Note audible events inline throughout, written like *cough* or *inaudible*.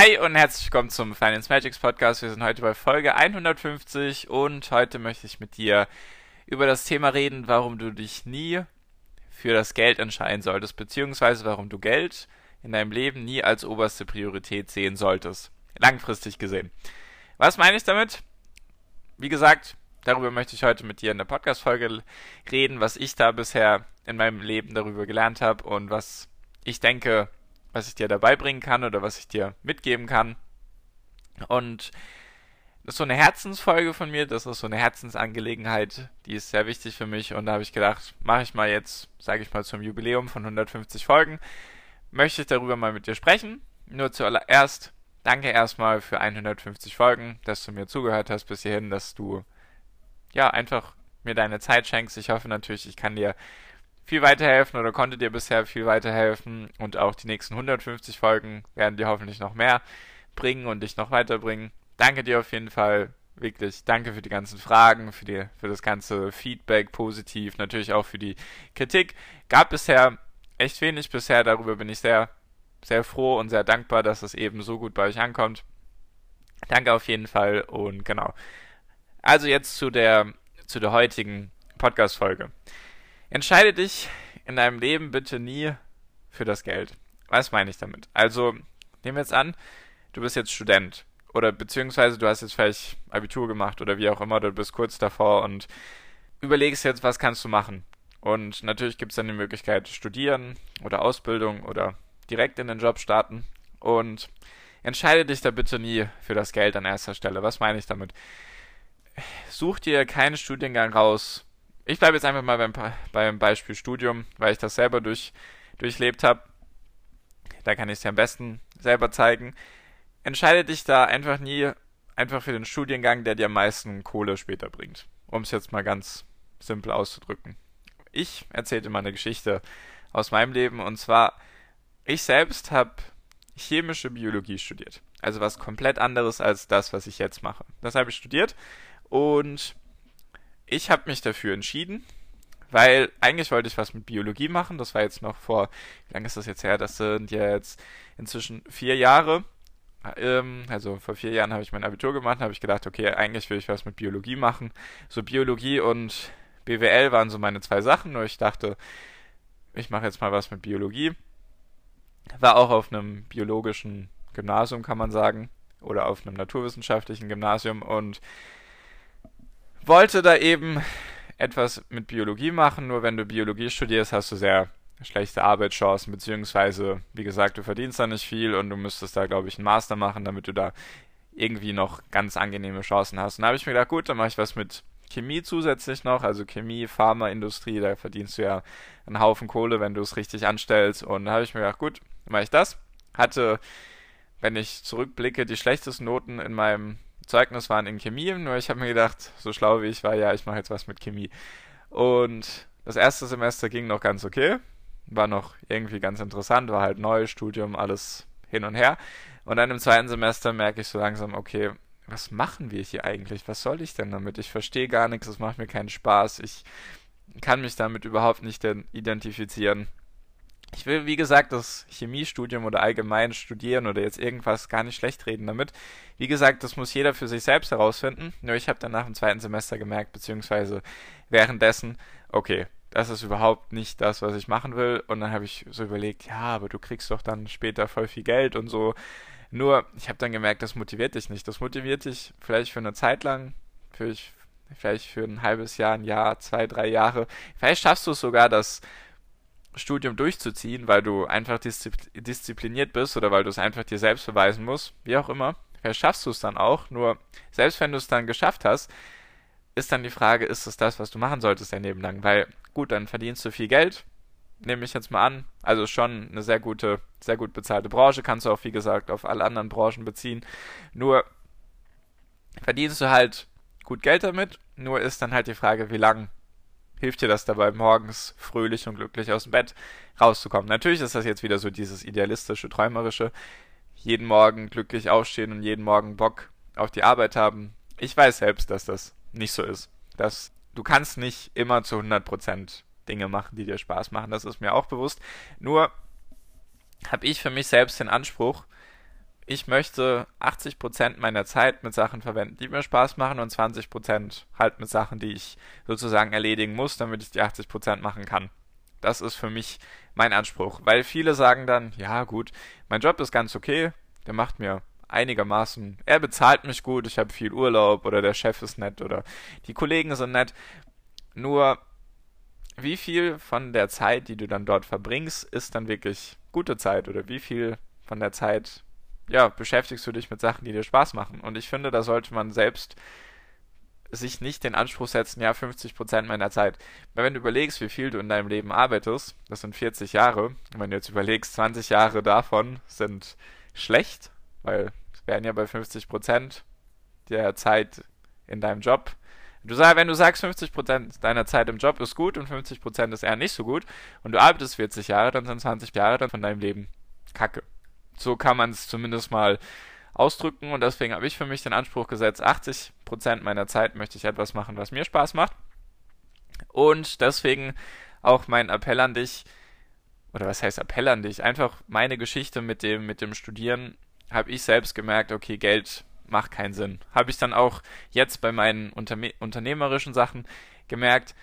Hi und herzlich willkommen zum Finance Magics Podcast. Wir sind heute bei Folge 150 und heute möchte ich mit dir über das Thema reden, warum du dich nie für das Geld entscheiden solltest, beziehungsweise warum du Geld in deinem Leben nie als oberste Priorität sehen solltest. Langfristig gesehen. Was meine ich damit? Wie gesagt, darüber möchte ich heute mit dir in der Podcast-Folge reden, was ich da bisher in meinem Leben darüber gelernt habe und was ich denke, was ich dir dabei bringen kann oder was ich dir mitgeben kann. Und das ist so eine Herzensfolge von mir, das ist so eine Herzensangelegenheit, die ist sehr wichtig für mich und da habe ich gedacht, mache ich mal jetzt, sage ich mal, zum Jubiläum von 150 Folgen, möchte ich darüber mal mit dir sprechen. Nur zuallererst, danke erstmal für 150 Folgen, dass du mir zugehört hast bis hierhin, dass du ja einfach mir deine Zeit schenkst. Ich hoffe natürlich, ich kann dir viel weiterhelfen oder konnte dir bisher viel weiterhelfen und auch die nächsten 150 Folgen werden dir hoffentlich noch mehr bringen und dich noch weiterbringen. Danke dir auf jeden Fall, wirklich. Danke für die ganzen Fragen, für, die, für das ganze Feedback, positiv, natürlich auch für die Kritik. Gab bisher echt wenig bisher, darüber bin ich sehr, sehr froh und sehr dankbar, dass es eben so gut bei euch ankommt. Danke auf jeden Fall und genau. Also jetzt zu der, zu der heutigen Podcast-Folge. Entscheide dich in deinem Leben bitte nie für das Geld. Was meine ich damit? Also, nehmen wir jetzt an, du bist jetzt Student oder beziehungsweise du hast jetzt vielleicht Abitur gemacht oder wie auch immer, du bist kurz davor und überlegst jetzt, was kannst du machen. Und natürlich gibt es dann die Möglichkeit, studieren oder Ausbildung oder direkt in den Job starten. Und entscheide dich da bitte nie für das Geld an erster Stelle. Was meine ich damit? Such dir keinen Studiengang raus, ich bleibe jetzt einfach mal beim, beim Beispiel Studium, weil ich das selber durch, durchlebt habe. Da kann ich es dir am besten selber zeigen. Entscheide dich da einfach nie einfach für den Studiengang, der dir am meisten Kohle später bringt. Um es jetzt mal ganz simpel auszudrücken. Ich erzählte mal eine Geschichte aus meinem Leben und zwar, ich selbst habe chemische Biologie studiert. Also was komplett anderes als das, was ich jetzt mache. Das habe ich studiert und ich habe mich dafür entschieden, weil eigentlich wollte ich was mit Biologie machen. Das war jetzt noch vor, wie lange ist das jetzt her? Das sind jetzt inzwischen vier Jahre. Ähm, also vor vier Jahren habe ich mein Abitur gemacht, habe ich gedacht, okay, eigentlich will ich was mit Biologie machen. So Biologie und BWL waren so meine zwei Sachen, nur ich dachte, ich mache jetzt mal was mit Biologie. War auch auf einem biologischen Gymnasium, kann man sagen, oder auf einem naturwissenschaftlichen Gymnasium und wollte da eben etwas mit Biologie machen, nur wenn du Biologie studierst, hast du sehr schlechte Arbeitschancen, beziehungsweise, wie gesagt, du verdienst da nicht viel und du müsstest da, glaube ich, einen Master machen, damit du da irgendwie noch ganz angenehme Chancen hast. Und da habe ich mir gedacht, gut, dann mache ich was mit Chemie zusätzlich noch, also Chemie, Pharmaindustrie, da verdienst du ja einen Haufen Kohle, wenn du es richtig anstellst. Und da habe ich mir gedacht, gut, mache ich das. Hatte, wenn ich zurückblicke, die schlechtesten Noten in meinem Zeugnis waren in Chemie, nur ich habe mir gedacht, so schlau wie ich war, ja, ich mache jetzt was mit Chemie. Und das erste Semester ging noch ganz okay, war noch irgendwie ganz interessant, war halt neues Studium, alles hin und her. Und dann im zweiten Semester merke ich so langsam, okay, was machen wir hier eigentlich? Was soll ich denn damit? Ich verstehe gar nichts, es macht mir keinen Spaß, ich kann mich damit überhaupt nicht identifizieren. Ich will, wie gesagt, das Chemiestudium oder allgemein studieren oder jetzt irgendwas gar nicht schlecht reden damit. Wie gesagt, das muss jeder für sich selbst herausfinden. Nur ich habe dann nach dem zweiten Semester gemerkt, beziehungsweise währenddessen, okay, das ist überhaupt nicht das, was ich machen will. Und dann habe ich so überlegt, ja, aber du kriegst doch dann später voll viel Geld und so. Nur, ich habe dann gemerkt, das motiviert dich nicht. Das motiviert dich vielleicht für eine Zeit lang, für, vielleicht für ein halbes Jahr, ein Jahr, zwei, drei Jahre. Vielleicht schaffst du es sogar, dass Studium durchzuziehen, weil du einfach diszipliniert bist oder weil du es einfach dir selbst beweisen musst, wie auch immer. Vielleicht schaffst du es dann auch, nur selbst wenn du es dann geschafft hast, ist dann die Frage, ist es das, was du machen solltest dein Leben lang? Weil, gut, dann verdienst du viel Geld, nehme ich jetzt mal an. Also schon eine sehr gute, sehr gut bezahlte Branche, kannst du auch, wie gesagt, auf alle anderen Branchen beziehen. Nur verdienst du halt gut Geld damit, nur ist dann halt die Frage, wie lang hilft dir das dabei, morgens fröhlich und glücklich aus dem Bett rauszukommen. Natürlich ist das jetzt wieder so dieses idealistische, träumerische, jeden Morgen glücklich aufstehen und jeden Morgen Bock auf die Arbeit haben. Ich weiß selbst, dass das nicht so ist. Dass du kannst nicht immer zu 100% Dinge machen, die dir Spaß machen. Das ist mir auch bewusst. Nur habe ich für mich selbst den Anspruch, ich möchte 80% meiner Zeit mit Sachen verwenden, die mir Spaß machen und 20% halt mit Sachen, die ich sozusagen erledigen muss, damit ich die 80% machen kann. Das ist für mich mein Anspruch, weil viele sagen dann, ja gut, mein Job ist ganz okay, der macht mir einigermaßen, er bezahlt mich gut, ich habe viel Urlaub oder der Chef ist nett oder die Kollegen sind nett. Nur wie viel von der Zeit, die du dann dort verbringst, ist dann wirklich gute Zeit oder wie viel von der Zeit, ja, beschäftigst du dich mit Sachen, die dir Spaß machen? Und ich finde, da sollte man selbst sich nicht den Anspruch setzen, ja, 50% meiner Zeit. Weil wenn du überlegst, wie viel du in deinem Leben arbeitest, das sind 40 Jahre, und wenn du jetzt überlegst, 20 Jahre davon sind schlecht, weil es wären ja bei 50% der Zeit in deinem Job Du sag, wenn du sagst, 50% deiner Zeit im Job ist gut und 50% ist eher nicht so gut und du arbeitest 40 Jahre, dann sind 20 Jahre dann von deinem Leben Kacke. So kann man es zumindest mal ausdrücken und deswegen habe ich für mich den Anspruch gesetzt, 80% meiner Zeit möchte ich etwas machen, was mir Spaß macht. Und deswegen auch mein Appell an dich, oder was heißt Appell an dich? Einfach meine Geschichte mit dem, mit dem Studieren habe ich selbst gemerkt, okay, Geld macht keinen Sinn. Habe ich dann auch jetzt bei meinen Unterne unternehmerischen Sachen gemerkt.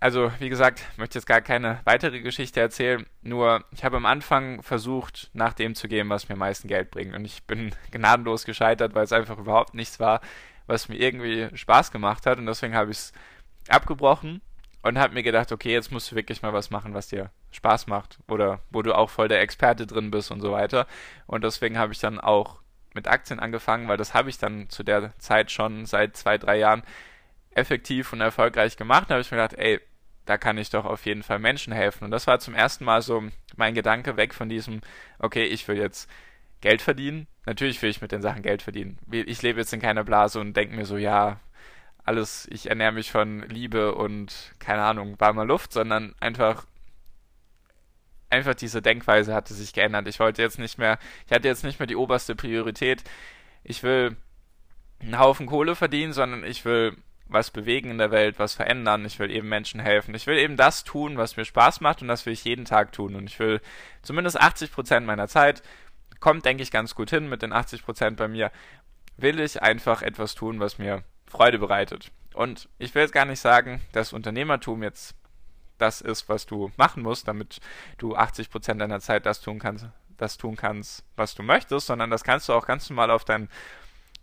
Also, wie gesagt, ich möchte jetzt gar keine weitere Geschichte erzählen, nur ich habe am Anfang versucht, nach dem zu gehen, was mir am meisten Geld bringt. Und ich bin *laughs* gnadenlos gescheitert, weil es einfach überhaupt nichts war, was mir irgendwie Spaß gemacht hat. Und deswegen habe ich es abgebrochen und habe mir gedacht, okay, jetzt musst du wirklich mal was machen, was dir Spaß macht oder wo du auch voll der Experte drin bist und so weiter. Und deswegen habe ich dann auch mit Aktien angefangen, weil das habe ich dann zu der Zeit schon seit zwei, drei Jahren effektiv und erfolgreich gemacht. Da habe ich mir gedacht, ey, da kann ich doch auf jeden Fall Menschen helfen. Und das war zum ersten Mal so mein Gedanke weg von diesem, okay, ich will jetzt Geld verdienen. Natürlich will ich mit den Sachen Geld verdienen. Ich lebe jetzt in keiner Blase und denke mir so, ja, alles, ich ernähre mich von Liebe und keine Ahnung, warmer Luft, sondern einfach einfach diese Denkweise hatte sich geändert. Ich wollte jetzt nicht mehr, ich hatte jetzt nicht mehr die oberste Priorität. Ich will einen Haufen Kohle verdienen, sondern ich will was bewegen in der Welt, was verändern. Ich will eben Menschen helfen. Ich will eben das tun, was mir Spaß macht und das will ich jeden Tag tun. Und ich will zumindest 80 Prozent meiner Zeit, kommt denke ich ganz gut hin mit den 80 Prozent bei mir, will ich einfach etwas tun, was mir Freude bereitet. Und ich will jetzt gar nicht sagen, dass Unternehmertum jetzt das ist, was du machen musst, damit du 80% deiner Zeit das tun kannst, das tun kannst, was du möchtest, sondern das kannst du auch ganz normal auf deinen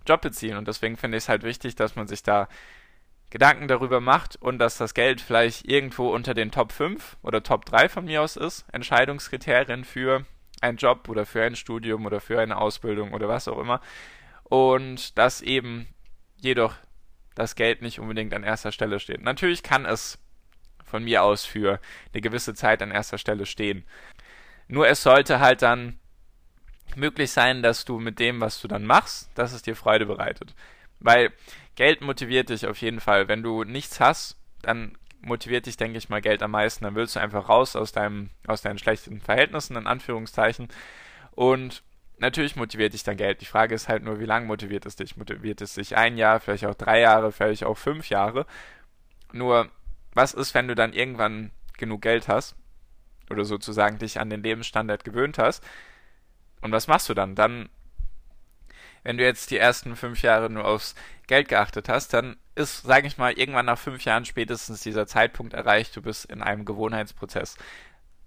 Job beziehen. Und deswegen finde ich es halt wichtig, dass man sich da Gedanken darüber macht und dass das Geld vielleicht irgendwo unter den Top 5 oder Top 3 von mir aus ist, Entscheidungskriterien für einen Job oder für ein Studium oder für eine Ausbildung oder was auch immer. Und dass eben jedoch das Geld nicht unbedingt an erster Stelle steht. Natürlich kann es von mir aus für eine gewisse Zeit an erster Stelle stehen. Nur es sollte halt dann möglich sein, dass du mit dem, was du dann machst, dass es dir Freude bereitet. Weil Geld motiviert dich auf jeden Fall. Wenn du nichts hast, dann motiviert dich, denke ich mal, Geld am meisten. Dann willst du einfach raus aus deinem, aus deinen schlechten Verhältnissen, in Anführungszeichen. Und natürlich motiviert dich dann Geld. Die Frage ist halt nur, wie lange motiviert es dich? Motiviert es dich ein Jahr, vielleicht auch drei Jahre, vielleicht auch fünf Jahre? Nur was ist, wenn du dann irgendwann genug Geld hast oder sozusagen dich an den Lebensstandard gewöhnt hast? Und was machst du dann? Dann, wenn du jetzt die ersten fünf Jahre nur aufs Geld geachtet hast, dann ist, sage ich mal, irgendwann nach fünf Jahren spätestens dieser Zeitpunkt erreicht, du bist in einem Gewohnheitsprozess.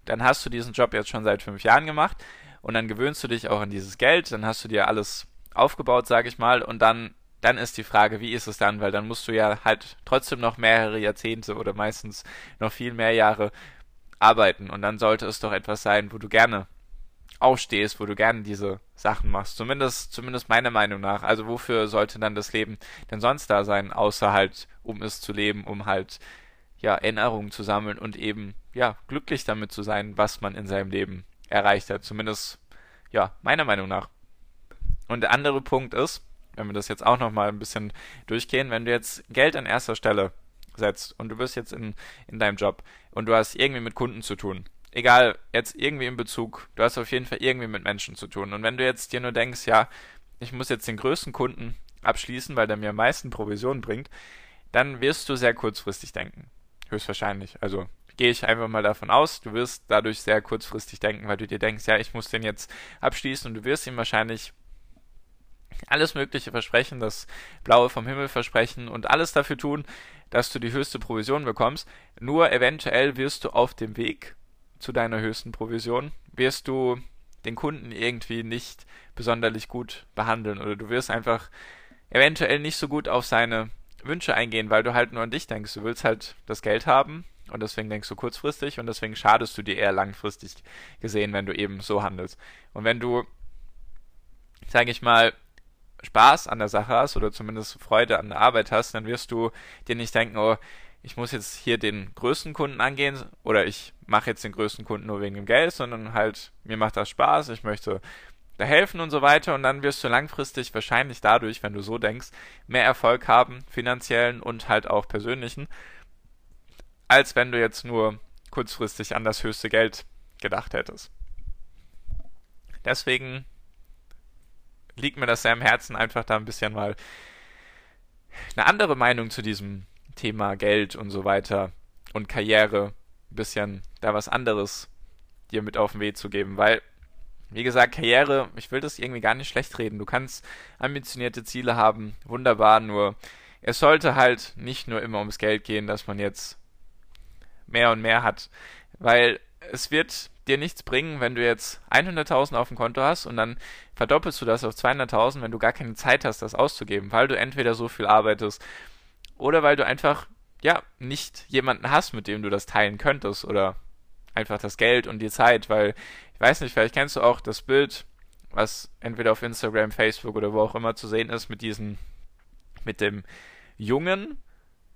Dann hast du diesen Job jetzt schon seit fünf Jahren gemacht und dann gewöhnst du dich auch an dieses Geld, dann hast du dir alles aufgebaut, sage ich mal, und dann dann ist die Frage, wie ist es dann? Weil dann musst du ja halt trotzdem noch mehrere Jahrzehnte oder meistens noch viel mehr Jahre arbeiten. Und dann sollte es doch etwas sein, wo du gerne aufstehst, wo du gerne diese Sachen machst. Zumindest, zumindest meiner Meinung nach. Also wofür sollte dann das Leben denn sonst da sein, außer halt, um es zu leben, um halt ja, Erinnerungen zu sammeln und eben, ja, glücklich damit zu sein, was man in seinem Leben erreicht hat. Zumindest, ja, meiner Meinung nach. Und der andere Punkt ist, wenn wir das jetzt auch nochmal ein bisschen durchgehen, wenn du jetzt Geld an erster Stelle setzt und du bist jetzt in, in deinem Job und du hast irgendwie mit Kunden zu tun, egal, jetzt irgendwie in Bezug, du hast auf jeden Fall irgendwie mit Menschen zu tun. Und wenn du jetzt dir nur denkst, ja, ich muss jetzt den größten Kunden abschließen, weil der mir am meisten Provision bringt, dann wirst du sehr kurzfristig denken. Höchstwahrscheinlich. Also gehe ich einfach mal davon aus, du wirst dadurch sehr kurzfristig denken, weil du dir denkst, ja, ich muss den jetzt abschließen und du wirst ihm wahrscheinlich alles Mögliche versprechen, das Blaue vom Himmel versprechen und alles dafür tun, dass du die höchste Provision bekommst. Nur eventuell wirst du auf dem Weg zu deiner höchsten Provision, wirst du den Kunden irgendwie nicht besonders gut behandeln oder du wirst einfach eventuell nicht so gut auf seine Wünsche eingehen, weil du halt nur an dich denkst. Du willst halt das Geld haben und deswegen denkst du kurzfristig und deswegen schadest du dir eher langfristig gesehen, wenn du eben so handelst. Und wenn du, sage ich mal, Spaß an der Sache hast oder zumindest Freude an der Arbeit hast, dann wirst du dir nicht denken, oh, ich muss jetzt hier den größten Kunden angehen oder ich mache jetzt den größten Kunden nur wegen dem Geld, sondern halt, mir macht das Spaß, ich möchte da helfen und so weiter und dann wirst du langfristig wahrscheinlich dadurch, wenn du so denkst, mehr Erfolg haben, finanziellen und halt auch persönlichen, als wenn du jetzt nur kurzfristig an das höchste Geld gedacht hättest. Deswegen liegt mir das sehr am Herzen, einfach da ein bisschen mal eine andere Meinung zu diesem Thema Geld und so weiter und Karriere ein bisschen da was anderes dir mit auf den Weg zu geben, weil wie gesagt, Karriere, ich will das irgendwie gar nicht schlecht reden. Du kannst ambitionierte Ziele haben, wunderbar, nur es sollte halt nicht nur immer ums Geld gehen, dass man jetzt mehr und mehr hat, weil es wird dir nichts bringen, wenn du jetzt 100.000 auf dem Konto hast und dann verdoppelst du das auf 200.000, wenn du gar keine Zeit hast, das auszugeben, weil du entweder so viel arbeitest oder weil du einfach, ja, nicht jemanden hast, mit dem du das teilen könntest oder einfach das Geld und die Zeit, weil, ich weiß nicht, vielleicht kennst du auch das Bild, was entweder auf Instagram, Facebook oder wo auch immer zu sehen ist, mit diesen, mit dem Jungen,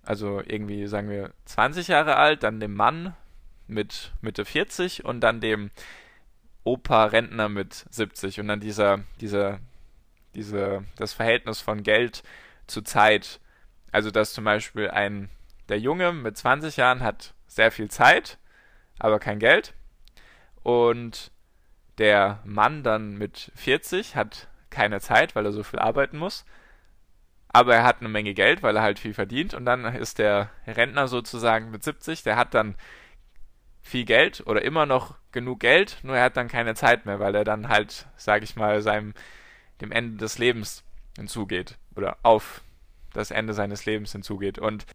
also irgendwie sagen wir 20 Jahre alt, dann dem Mann mit Mitte 40 und dann dem Opa Rentner mit 70 und dann dieser, dieser, diese, das Verhältnis von Geld zu Zeit. Also dass zum Beispiel ein, der Junge mit 20 Jahren hat sehr viel Zeit, aber kein Geld. Und der Mann dann mit 40 hat keine Zeit, weil er so viel arbeiten muss. Aber er hat eine Menge Geld, weil er halt viel verdient. Und dann ist der Rentner sozusagen mit 70, der hat dann viel Geld oder immer noch genug Geld, nur er hat dann keine Zeit mehr, weil er dann halt, sag ich mal, seinem dem Ende des Lebens hinzugeht oder auf das Ende seines Lebens hinzugeht. Und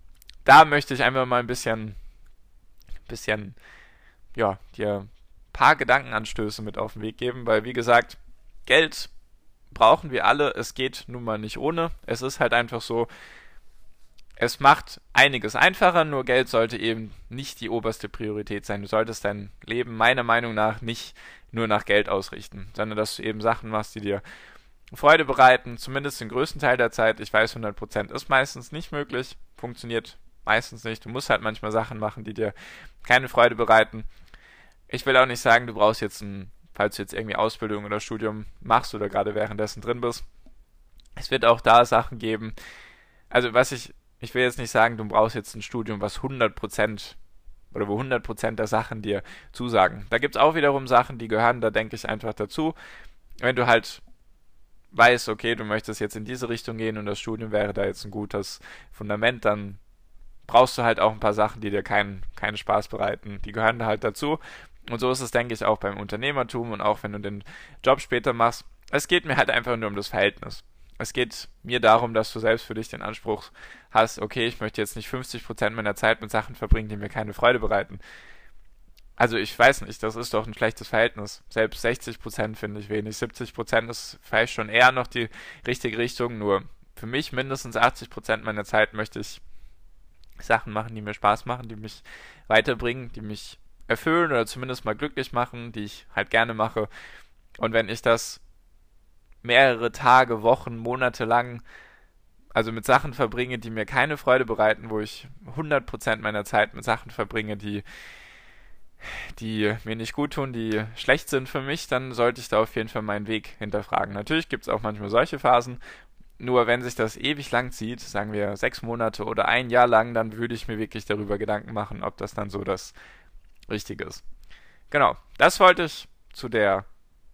da möchte ich einfach mal ein bisschen, bisschen, ja, dir ein paar Gedankenanstöße mit auf den Weg geben, weil wie gesagt, Geld brauchen wir alle. Es geht nun mal nicht ohne. Es ist halt einfach so, es macht einiges einfacher, nur Geld sollte eben nicht die oberste Priorität sein. Du solltest dein Leben meiner Meinung nach nicht nur nach Geld ausrichten, sondern dass du eben Sachen machst, die dir Freude bereiten, zumindest den größten Teil der Zeit. Ich weiß, 100% ist meistens nicht möglich, funktioniert meistens nicht. Du musst halt manchmal Sachen machen, die dir keine Freude bereiten. Ich will auch nicht sagen, du brauchst jetzt ein, falls du jetzt irgendwie Ausbildung oder Studium machst oder gerade währenddessen drin bist. Es wird auch da Sachen geben. Also was ich ich will jetzt nicht sagen, du brauchst jetzt ein Studium, was 100% oder wo 100% der Sachen dir zusagen. Da gibt es auch wiederum Sachen, die gehören, da denke ich einfach dazu. Wenn du halt weißt, okay, du möchtest jetzt in diese Richtung gehen und das Studium wäre da jetzt ein gutes Fundament, dann brauchst du halt auch ein paar Sachen, die dir keinen, keinen Spaß bereiten. Die gehören da halt dazu. Und so ist es, denke ich, auch beim Unternehmertum und auch wenn du den Job später machst. Es geht mir halt einfach nur um das Verhältnis es geht mir darum, dass du selbst für dich den Anspruch hast, okay, ich möchte jetzt nicht 50% meiner Zeit mit Sachen verbringen, die mir keine Freude bereiten. Also ich weiß nicht, das ist doch ein schlechtes Verhältnis. Selbst 60% finde ich wenig. 70% ist vielleicht schon eher noch die richtige Richtung, nur für mich mindestens 80% meiner Zeit möchte ich Sachen machen, die mir Spaß machen, die mich weiterbringen, die mich erfüllen oder zumindest mal glücklich machen, die ich halt gerne mache. Und wenn ich das mehrere Tage, Wochen, Monate lang also mit Sachen verbringe, die mir keine Freude bereiten, wo ich 100% meiner Zeit mit Sachen verbringe, die, die mir nicht gut tun, die schlecht sind für mich, dann sollte ich da auf jeden Fall meinen Weg hinterfragen. Natürlich gibt es auch manchmal solche Phasen, nur wenn sich das ewig lang zieht, sagen wir sechs Monate oder ein Jahr lang, dann würde ich mir wirklich darüber Gedanken machen, ob das dann so das Richtige ist. Genau, das wollte ich zu der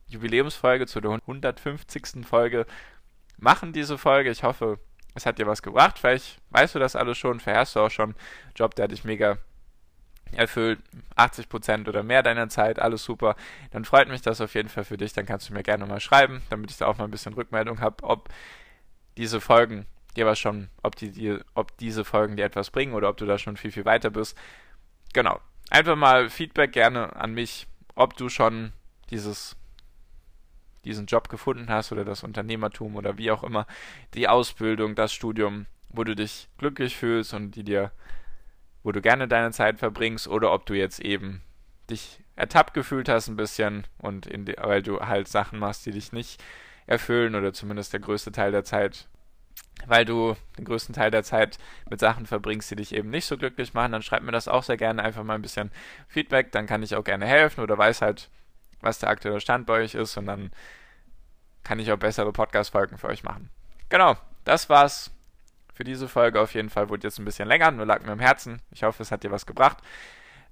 Jubiläumsfolge, zu der 150. Folge machen, diese Folge. Ich hoffe, es hat dir was gebracht. Vielleicht weißt du das alles schon, verhörst du auch schon. Job, der dich mega erfüllt, 80% oder mehr deiner Zeit, alles super. Dann freut mich das auf jeden Fall für dich. Dann kannst du mir gerne mal schreiben, damit ich da auch mal ein bisschen Rückmeldung habe, ob diese Folgen dir was schon, ob, die, die, ob diese Folgen dir etwas bringen oder ob du da schon viel, viel weiter bist. Genau. Einfach mal Feedback gerne an mich, ob du schon dieses diesen Job gefunden hast oder das Unternehmertum oder wie auch immer, die Ausbildung, das Studium, wo du dich glücklich fühlst und die dir, wo du gerne deine Zeit verbringst oder ob du jetzt eben dich ertappt gefühlt hast ein bisschen und die, weil du halt Sachen machst, die dich nicht erfüllen oder zumindest der größte Teil der Zeit, weil du den größten Teil der Zeit mit Sachen verbringst, die dich eben nicht so glücklich machen, dann schreib mir das auch sehr gerne einfach mal ein bisschen Feedback, dann kann ich auch gerne helfen oder weiß halt, was der aktuelle Stand bei euch ist und dann kann ich auch bessere Podcast-Folgen für euch machen. Genau, das war's für diese Folge auf jeden Fall. Wurde jetzt ein bisschen länger, nur lag mir im Herzen. Ich hoffe, es hat dir was gebracht.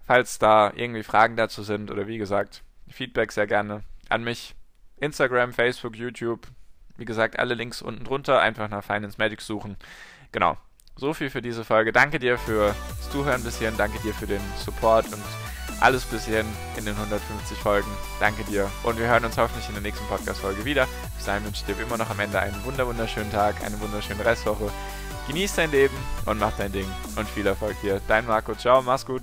Falls da irgendwie Fragen dazu sind oder wie gesagt, Feedback sehr gerne an mich. Instagram, Facebook, YouTube. Wie gesagt, alle Links unten drunter. Einfach nach Finance Magic suchen. Genau. So viel für diese Folge. Danke dir fürs Zuhören bis hierhin. Danke dir für den Support und alles bis hierhin in den 150 Folgen. Danke dir und wir hören uns hoffentlich in der nächsten Podcast-Folge wieder. Bis dahin wünsche ich dir immer noch am Ende einen wunderschönen Tag, eine wunderschöne Restwoche. Genieß dein Leben und mach dein Ding und viel Erfolg dir. Dein Marco, ciao, mach's gut.